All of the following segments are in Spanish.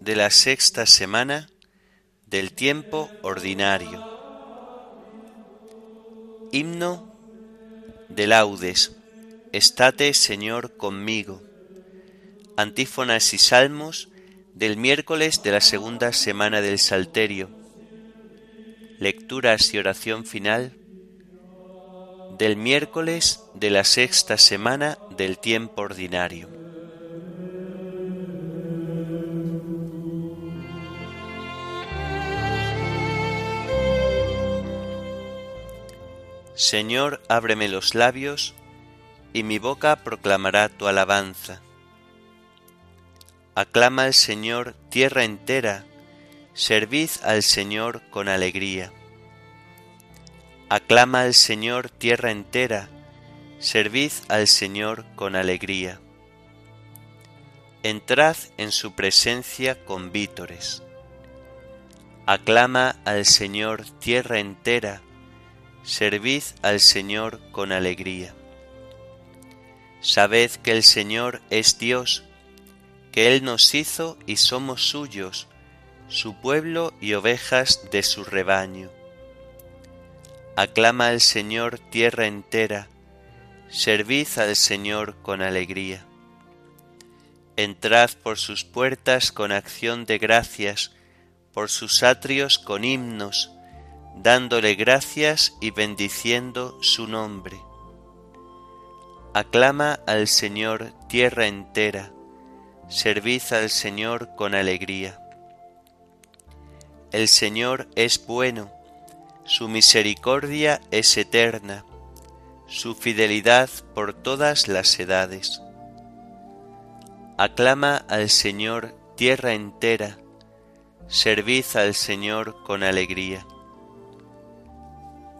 de la sexta semana del tiempo ordinario. Himno de laudes. Estate, Señor, conmigo. Antífonas y salmos del miércoles de la segunda semana del Salterio. Lecturas y oración final del miércoles de la sexta semana del tiempo ordinario. Señor, ábreme los labios, y mi boca proclamará tu alabanza. Aclama al Señor tierra entera, servid al Señor con alegría. Aclama al Señor tierra entera, servid al Señor con alegría. Entrad en su presencia con vítores. Aclama al Señor tierra entera, servid al Señor con alegría. Sabed que el Señor es Dios, que Él nos hizo y somos suyos, su pueblo y ovejas de su rebaño. Aclama al Señor tierra entera, servid al Señor con alegría. Entrad por sus puertas con acción de gracias, por sus atrios con himnos, dándole gracias y bendiciendo su nombre Aclama al Señor tierra entera, servid al Señor con alegría. El Señor es bueno, su misericordia es eterna, su fidelidad por todas las edades. Aclama al Señor tierra entera, servid al Señor con alegría.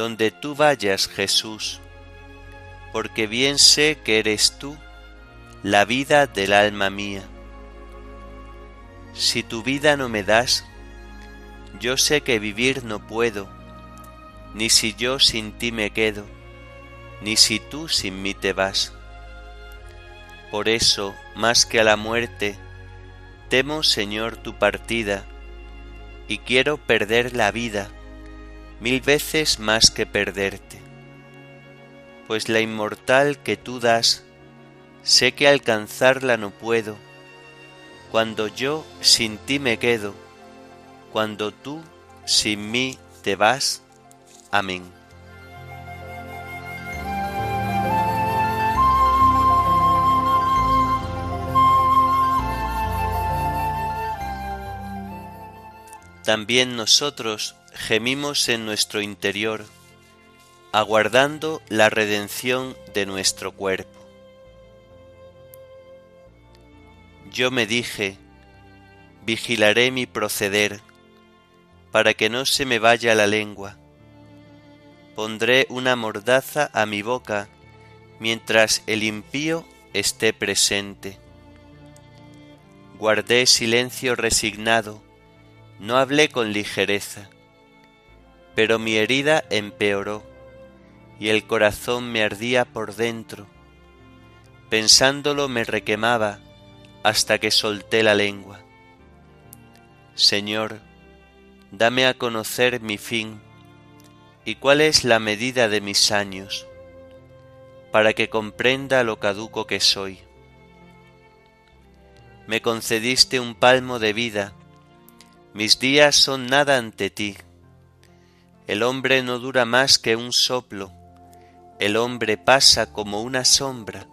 donde tú vayas, Jesús, porque bien sé que eres tú la vida del alma mía. Si tu vida no me das, yo sé que vivir no puedo, ni si yo sin ti me quedo, ni si tú sin mí te vas. Por eso, más que a la muerte, temo, Señor, tu partida, y quiero perder la vida mil veces más que perderte. Pues la inmortal que tú das, sé que alcanzarla no puedo, cuando yo sin ti me quedo, cuando tú sin mí te vas. Amén. También nosotros, gemimos en nuestro interior, aguardando la redención de nuestro cuerpo. Yo me dije, vigilaré mi proceder, para que no se me vaya la lengua. Pondré una mordaza a mi boca mientras el impío esté presente. Guardé silencio resignado, no hablé con ligereza pero mi herida empeoró, y el corazón me ardía por dentro. Pensándolo me requemaba hasta que solté la lengua. Señor, dame a conocer mi fin y cuál es la medida de mis años, para que comprenda lo caduco que soy. Me concediste un palmo de vida, mis días son nada ante ti. El hombre no dura más que un soplo, el hombre pasa como una sombra,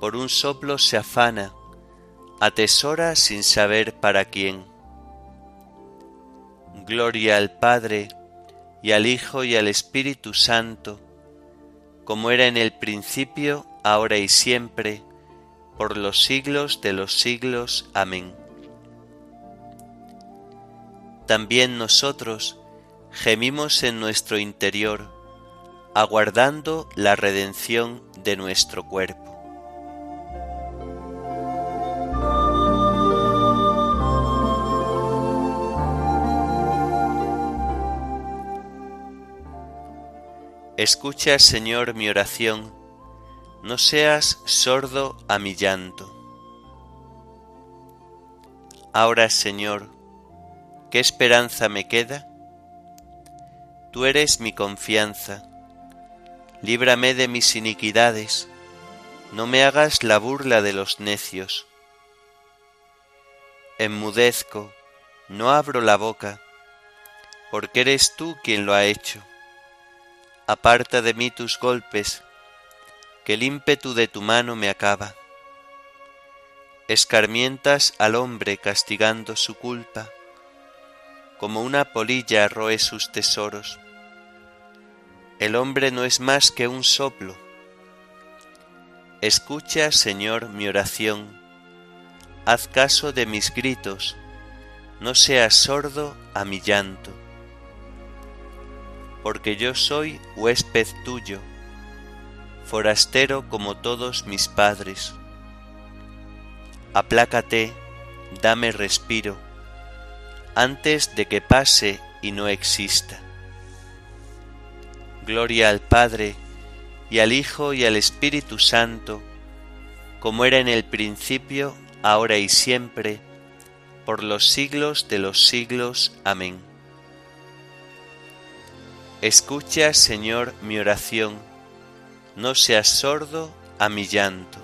por un soplo se afana, atesora sin saber para quién. Gloria al Padre, y al Hijo y al Espíritu Santo, como era en el principio, ahora y siempre, por los siglos de los siglos. Amén. También nosotros gemimos en nuestro interior, aguardando la redención de nuestro cuerpo. Escucha, Señor, mi oración, no seas sordo a mi llanto. Ahora, Señor, ¿qué esperanza me queda? Tú eres mi confianza. Líbrame de mis iniquidades, no me hagas la burla de los necios. Enmudezco, no abro la boca, porque eres tú quien lo ha hecho aparta de mí tus golpes, que el ímpetu de tu mano me acaba. Escarmientas al hombre castigando su culpa, como una polilla roe sus tesoros. El hombre no es más que un soplo. Escucha, Señor, mi oración, haz caso de mis gritos, no seas sordo a mi llanto porque yo soy huésped tuyo, forastero como todos mis padres. Aplácate, dame respiro, antes de que pase y no exista. Gloria al Padre, y al Hijo, y al Espíritu Santo, como era en el principio, ahora y siempre, por los siglos de los siglos. Amén. Escucha, Señor, mi oración, no seas sordo a mi llanto.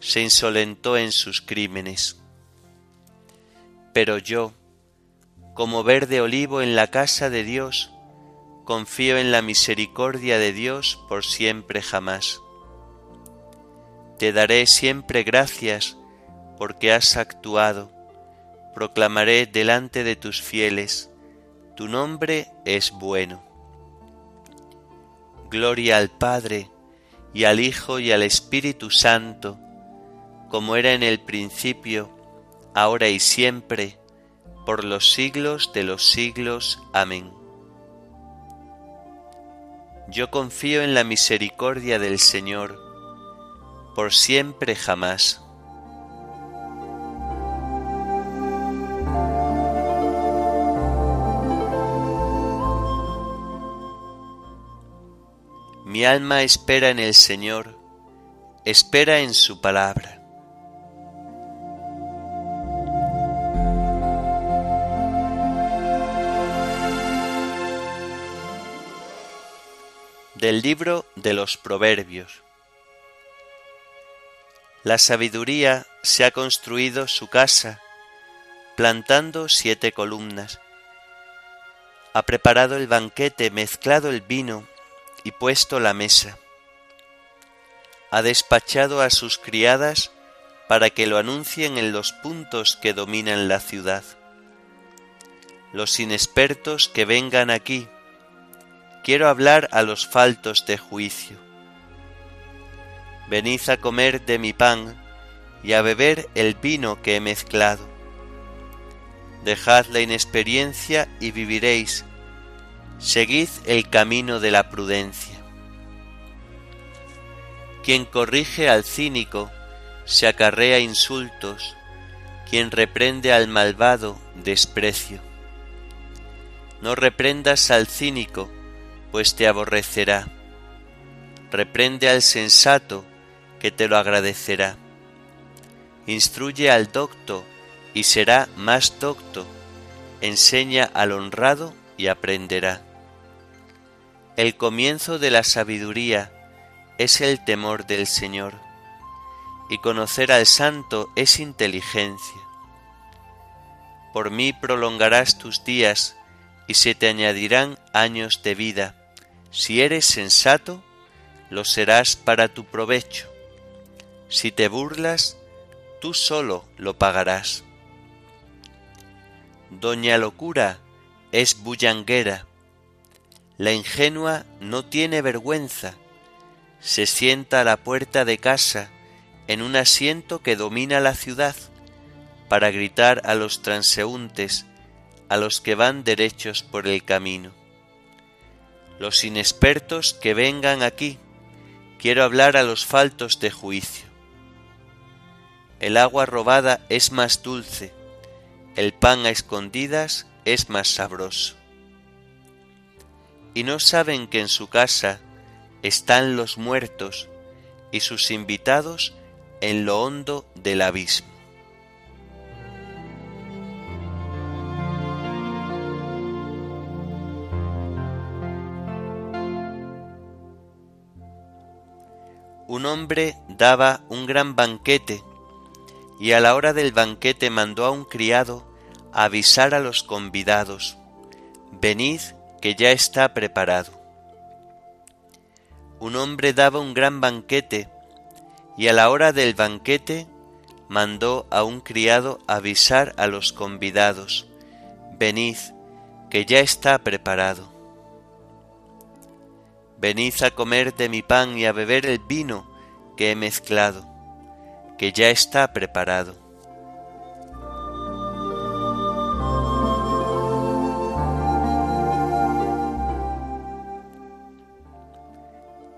se insolentó en sus crímenes. Pero yo, como verde olivo en la casa de Dios, confío en la misericordia de Dios por siempre jamás. Te daré siempre gracias porque has actuado. Proclamaré delante de tus fieles, tu nombre es bueno. Gloria al Padre, y al Hijo, y al Espíritu Santo, como era en el principio, ahora y siempre, por los siglos de los siglos. Amén. Yo confío en la misericordia del Señor, por siempre jamás. Mi alma espera en el Señor, espera en su palabra. Del libro de los Proverbios. La sabiduría se ha construido su casa, plantando siete columnas. Ha preparado el banquete, mezclado el vino y puesto la mesa. Ha despachado a sus criadas para que lo anuncien en los puntos que dominan la ciudad. Los inexpertos que vengan aquí, quiero hablar a los faltos de juicio. Venid a comer de mi pan y a beber el vino que he mezclado. Dejad la inexperiencia y viviréis. Seguid el camino de la prudencia. Quien corrige al cínico se acarrea insultos, quien reprende al malvado desprecio. No reprendas al cínico, pues te aborrecerá. Reprende al sensato, que te lo agradecerá. Instruye al docto, y será más docto. Enseña al honrado, y aprenderá. El comienzo de la sabiduría es el temor del Señor, y conocer al santo es inteligencia. Por mí prolongarás tus días, y se te añadirán años de vida si eres sensato, lo serás para tu provecho. Si te burlas, tú solo lo pagarás. Doña Locura es bullanguera. La ingenua no tiene vergüenza. Se sienta a la puerta de casa en un asiento que domina la ciudad para gritar a los transeúntes, a los que van derechos por el camino los inexpertos que vengan aquí. Quiero hablar a los faltos de juicio. El agua robada es más dulce, el pan a escondidas es más sabroso. Y no saben que en su casa están los muertos y sus invitados en lo hondo del abismo. Un hombre daba un gran banquete, y a la hora del banquete mandó a un criado avisar a los convidados, venid que ya está preparado. Un hombre daba un gran banquete, y a la hora del banquete mandó a un criado avisar a los convidados, venid que ya está preparado. Venid a comer de mi pan y a beber el vino que he mezclado, que ya está preparado.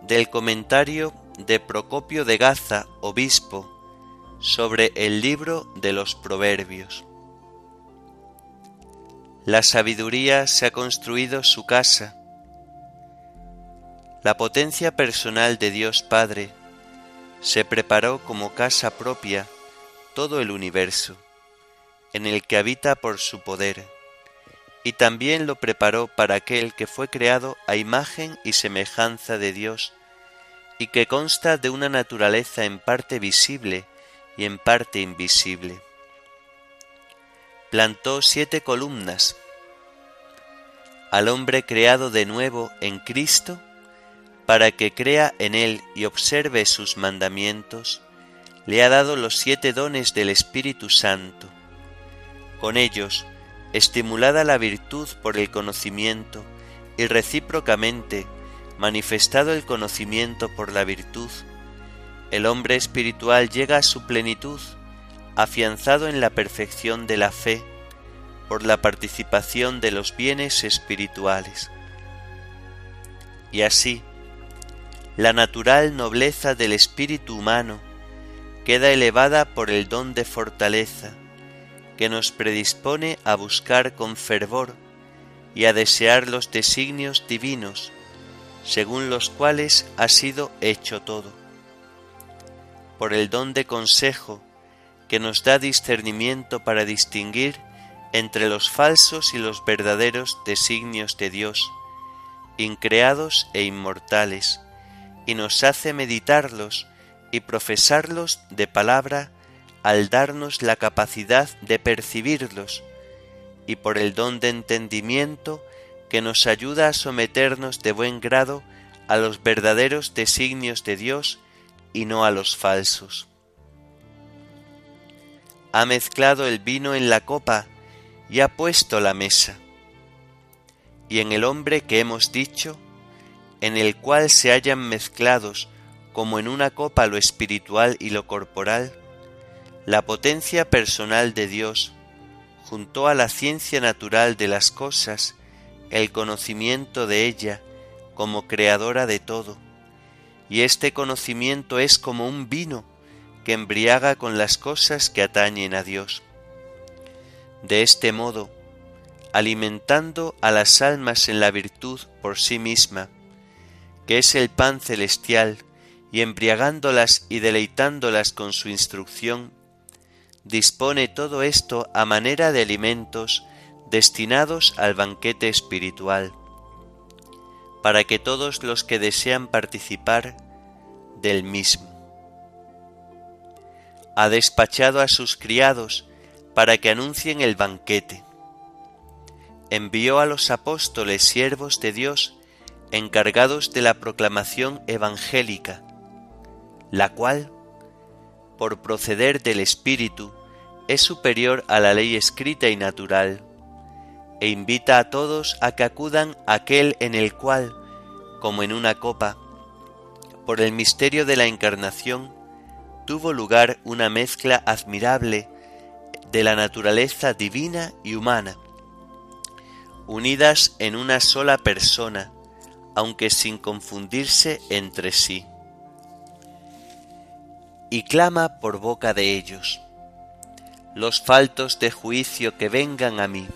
Del comentario de Procopio de Gaza, obispo, sobre el libro de los Proverbios. La sabiduría se ha construido su casa, la potencia personal de Dios Padre se preparó como casa propia todo el universo, en el que habita por su poder, y también lo preparó para aquel que fue creado a imagen y semejanza de Dios, y que consta de una naturaleza en parte visible y en parte invisible. Plantó siete columnas. Al hombre creado de nuevo en Cristo, para que crea en Él y observe sus mandamientos, le ha dado los siete dones del Espíritu Santo. Con ellos, estimulada la virtud por el conocimiento y recíprocamente manifestado el conocimiento por la virtud, el hombre espiritual llega a su plenitud, afianzado en la perfección de la fe, por la participación de los bienes espirituales. Y así, la natural nobleza del espíritu humano queda elevada por el don de fortaleza que nos predispone a buscar con fervor y a desear los designios divinos según los cuales ha sido hecho todo. por el don de consejo que nos da discernimiento para distinguir entre los falsos y los verdaderos designios de Dios, increados e inmortales, y nos hace meditarlos y profesarlos de palabra al darnos la capacidad de percibirlos, y por el don de entendimiento que nos ayuda a someternos de buen grado a los verdaderos designios de Dios y no a los falsos. Ha mezclado el vino en la copa y ha puesto la mesa. Y en el hombre que hemos dicho, en el cual se hallan mezclados como en una copa lo espiritual y lo corporal, la potencia personal de Dios, junto a la ciencia natural de las cosas, el conocimiento de ella como creadora de todo, y este conocimiento es como un vino que embriaga con las cosas que atañen a Dios. De este modo, alimentando a las almas en la virtud por sí misma, que es el pan celestial, y embriagándolas y deleitándolas con su instrucción, dispone todo esto a manera de alimentos destinados al banquete espiritual, para que todos los que desean participar del mismo. Ha despachado a sus criados para que anuncien el banquete. Envió a los apóstoles siervos de Dios encargados de la proclamación evangélica, la cual, por proceder del Espíritu, es superior a la ley escrita y natural, e invita a todos a que acudan a aquel en el cual, como en una copa, por el misterio de la encarnación, tuvo lugar una mezcla admirable de la naturaleza divina y humana, unidas en una sola persona, aunque sin confundirse entre sí. Y clama por boca de ellos, los faltos de juicio que vengan a mí.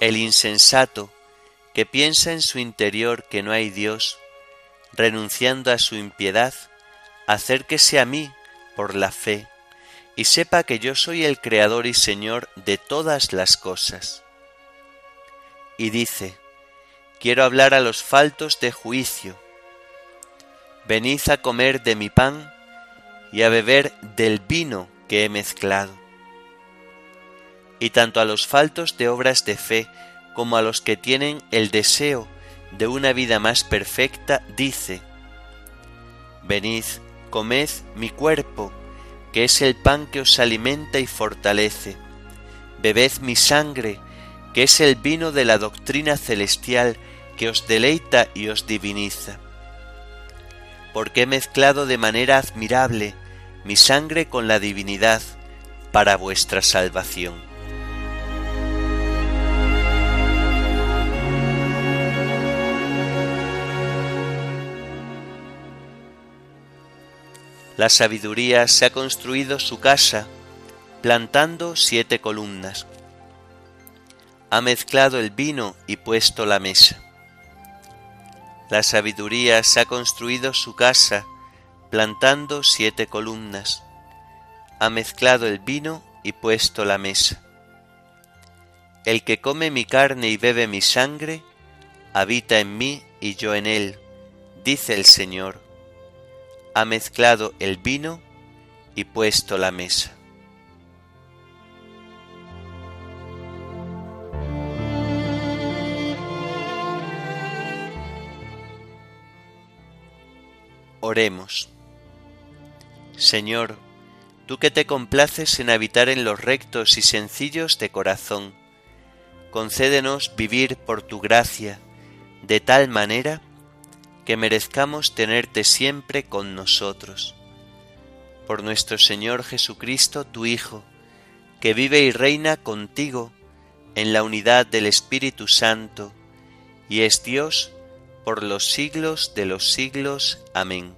El insensato, que piensa en su interior que no hay Dios, renunciando a su impiedad, acérquese a mí por la fe, y sepa que yo soy el Creador y Señor de todas las cosas. Y dice, quiero hablar a los faltos de juicio. Venid a comer de mi pan y a beber del vino que he mezclado. Y tanto a los faltos de obras de fe como a los que tienen el deseo de una vida más perfecta, dice, Venid, comed mi cuerpo, que es el pan que os alimenta y fortalece, bebed mi sangre, que es el vino de la doctrina celestial que os deleita y os diviniza. Porque he mezclado de manera admirable mi sangre con la divinidad para vuestra salvación. La sabiduría se ha construido su casa, plantando siete columnas. Ha mezclado el vino y puesto la mesa. La sabiduría se ha construido su casa, plantando siete columnas, ha mezclado el vino y puesto la mesa. El que come mi carne y bebe mi sangre, habita en mí y yo en él, dice el Señor. Ha mezclado el vino y puesto la mesa. Oremos. Señor, tú que te complaces en habitar en los rectos y sencillos de corazón, concédenos vivir por tu gracia de tal manera que merezcamos tenerte siempre con nosotros. Por nuestro Señor Jesucristo, tu Hijo, que vive y reina contigo en la unidad del Espíritu Santo, y es Dios por los siglos de los siglos. Amén.